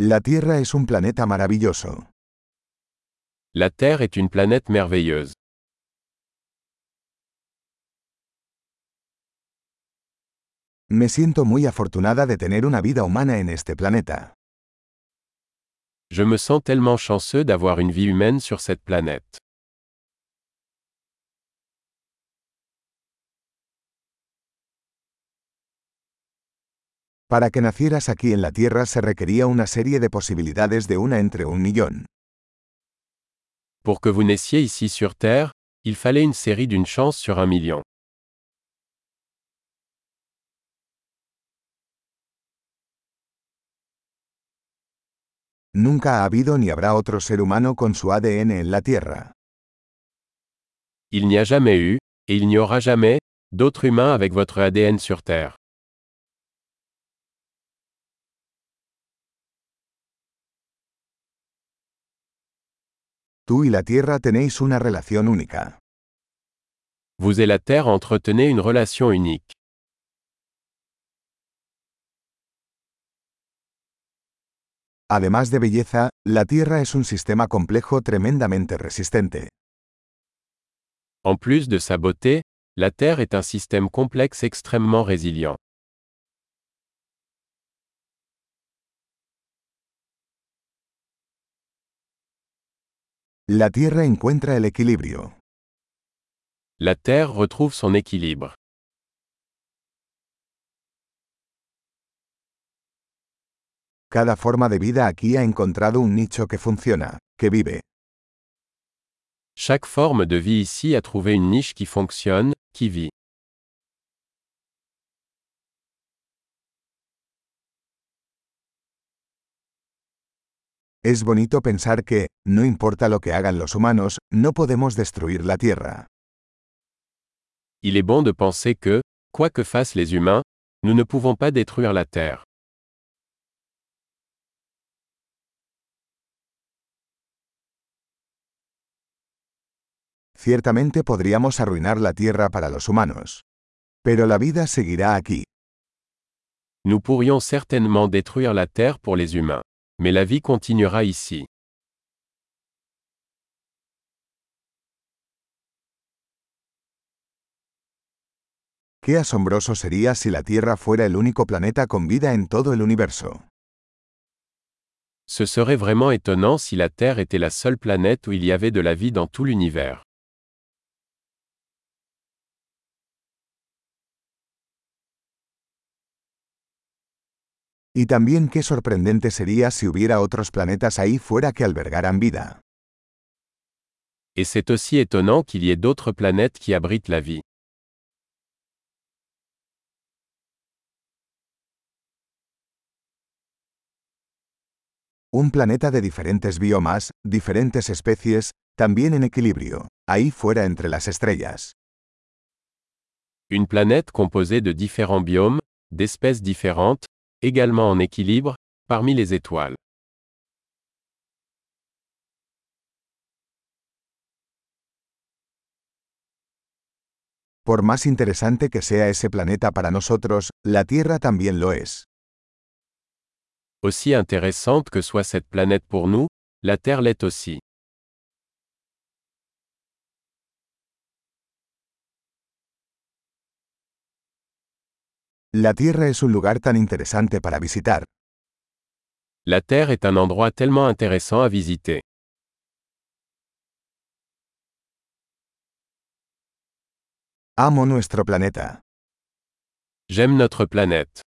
La Tierra es un planeta maravilloso. La Terre est une planète merveilleuse. Me siento muy afortunada de tener una vida humana en este planeta. Je me sens tellement chanceux d'avoir une vie humaine sur cette planète. Para que nacieras aquí en la Tierra se requería una serie de posibilidades de una entre un millón. Pour que vous naissiez ici sur Terre, il fallait une série d'une chance sur un million. Nunca ha habido ni habrá otro ser humano con su ADN en la Tierra. Il n'y a jamais eu, et il n'y aura jamais, d'autres humains avec votre ADN sur Terre. Tú y la Tierra tenéis una relación única. Vous et la Terre entretenez une relation unique. Además de belleza, la Tierra es un sistema complejo tremendamente resistente. En plus de sa beauté, la Terre est un système complexe extrêmement résilient. La Tierra encuentra el equilibrio. La Terre retrouve son équilibre. Cada forma de vida aquí ha encontrado un nicho que funciona, que vive. Chaque forme de vie ici a trouvé une niche qui fonctionne, qui vit. Es bonito pensar que, no importa lo que hagan los humanos, no podemos destruir la Tierra. Il est bon de penser que, quoi que fassent les humains, nous ne pouvons pas détruire la Terre. Ciertamente podríamos arruinar la Tierra para los humanos. Pero la vida seguirá aquí. Nous pourrions certainement détruire la Terre pour les humains. Mais la vie continuera ici. Qué asombroso sería si la Tierra fuera el único planeta con vida en todo el universo. Ce serait vraiment étonnant si la Terre était la seule planète où il y avait de la vie dans tout l'univers. Y también qué sorprendente sería si hubiera otros planetas ahí fuera que albergaran vida. Et c'est aussi étonnant qu'il y ait d'autres planètes qui abritent la vie. Un planeta de diferentes biomas, diferentes especies, también en equilibrio, ahí fuera entre las estrellas. Une planète composée de différents biomes, d'espèces différentes, également en équilibre, parmi les étoiles. Por más interesante que sea ese planeta para nosotros, la Tierra también lo es. Aussi intéressante que soit cette planète pour nous, la Terre l'est aussi. La Tierra es un lugar tan interesante para visitar. La Terre est un endroit tellement intéressant à visiter. Amo nuestro planeta. J'aime notre planète.